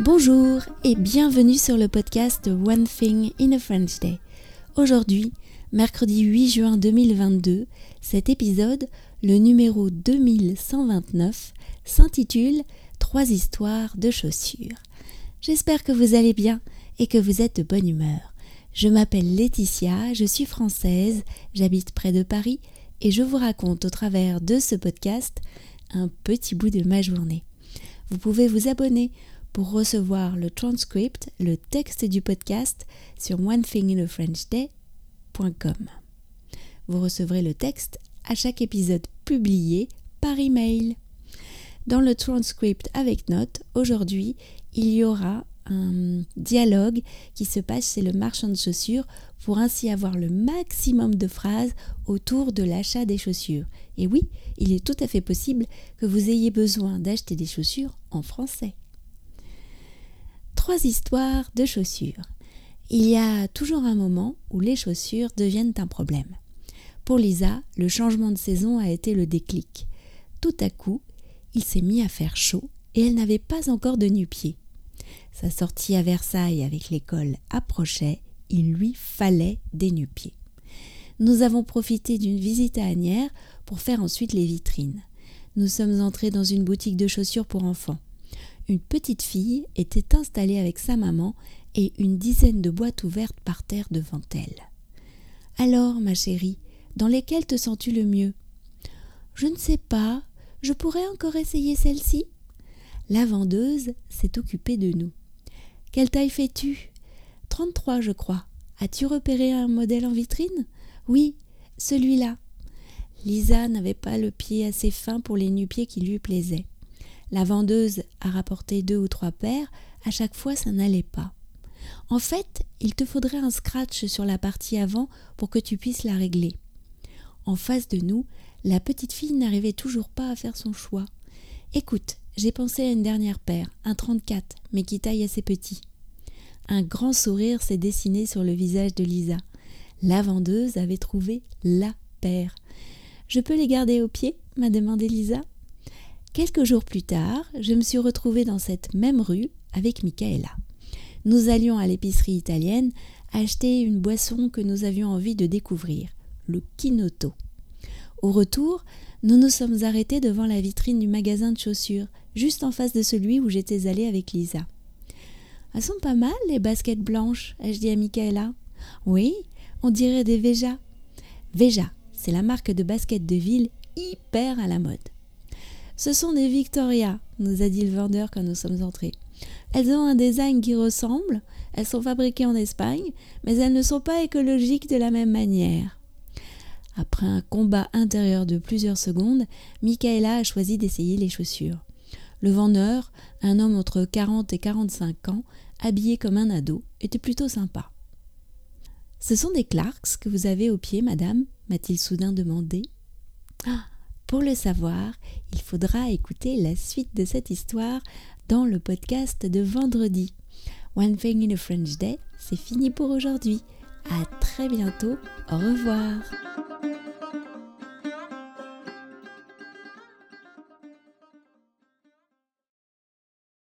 Bonjour et bienvenue sur le podcast One Thing in a French Day. Aujourd'hui, mercredi 8 juin 2022, cet épisode, le numéro 2129, s'intitule Trois histoires de chaussures. J'espère que vous allez bien et que vous êtes de bonne humeur. Je m'appelle Laetitia, je suis française, j'habite près de Paris et je vous raconte au travers de ce podcast un petit bout de ma journée. Vous pouvez vous abonner pour recevoir le transcript, le texte du podcast sur onethinginafrenchday.com. Vous recevrez le texte à chaque épisode publié par email. Dans le transcript avec notes, aujourd'hui, il y aura un dialogue qui se passe chez le marchand de chaussures pour ainsi avoir le maximum de phrases autour de l'achat des chaussures. Et oui, il est tout à fait possible que vous ayez besoin d'acheter des chaussures en français trois histoires de chaussures. Il y a toujours un moment où les chaussures deviennent un problème. Pour Lisa, le changement de saison a été le déclic. Tout à coup, il s'est mis à faire chaud et elle n'avait pas encore de nu-pieds. Sa sortie à Versailles avec l'école approchait, il lui fallait des nu-pieds. Nous avons profité d'une visite à Agnières pour faire ensuite les vitrines. Nous sommes entrés dans une boutique de chaussures pour enfants une petite fille était installée avec sa maman et une dizaine de boîtes ouvertes par terre devant elle. Alors, ma chérie, dans lesquelles te sens-tu le mieux? Je ne sais pas. Je pourrais encore essayer celle-ci? La vendeuse s'est occupée de nous. Quelle taille fais-tu? 33, je crois. As-tu repéré un modèle en vitrine? Oui, celui-là. Lisa n'avait pas le pied assez fin pour les nu-pieds qui lui plaisaient. La vendeuse a rapporté deux ou trois paires, à chaque fois ça n'allait pas. En fait, il te faudrait un scratch sur la partie avant pour que tu puisses la régler. En face de nous, la petite fille n'arrivait toujours pas à faire son choix. Écoute, j'ai pensé à une dernière paire, un 34, mais qui taille assez petit. Un grand sourire s'est dessiné sur le visage de Lisa. La vendeuse avait trouvé la paire. Je peux les garder au pied m'a demandé Lisa. Quelques jours plus tard, je me suis retrouvée dans cette même rue avec Michaela. Nous allions à l'épicerie italienne acheter une boisson que nous avions envie de découvrir, le Kinoto. Au retour, nous nous sommes arrêtés devant la vitrine du magasin de chaussures, juste en face de celui où j'étais allée avec Lisa. Elles sont pas mal, les baskets blanches, ai-je dit à Michaela. Oui, on dirait des Veja. Veja, c'est la marque de baskets de ville hyper à la mode. Ce sont des Victoria, nous a dit le vendeur quand nous sommes entrés. Elles ont un design qui ressemble, elles sont fabriquées en Espagne, mais elles ne sont pas écologiques de la même manière. Après un combat intérieur de plusieurs secondes, Michaela a choisi d'essayer les chaussures. Le vendeur, un homme entre 40 et 45 ans, habillé comme un ado, était plutôt sympa. Ce sont des Clarks que vous avez aux pieds, madame m'a-t-il soudain demandé. Ah pour le savoir, il faudra écouter la suite de cette histoire dans le podcast de vendredi. One Thing in a French Day, c'est fini pour aujourd'hui. À très bientôt. Au revoir.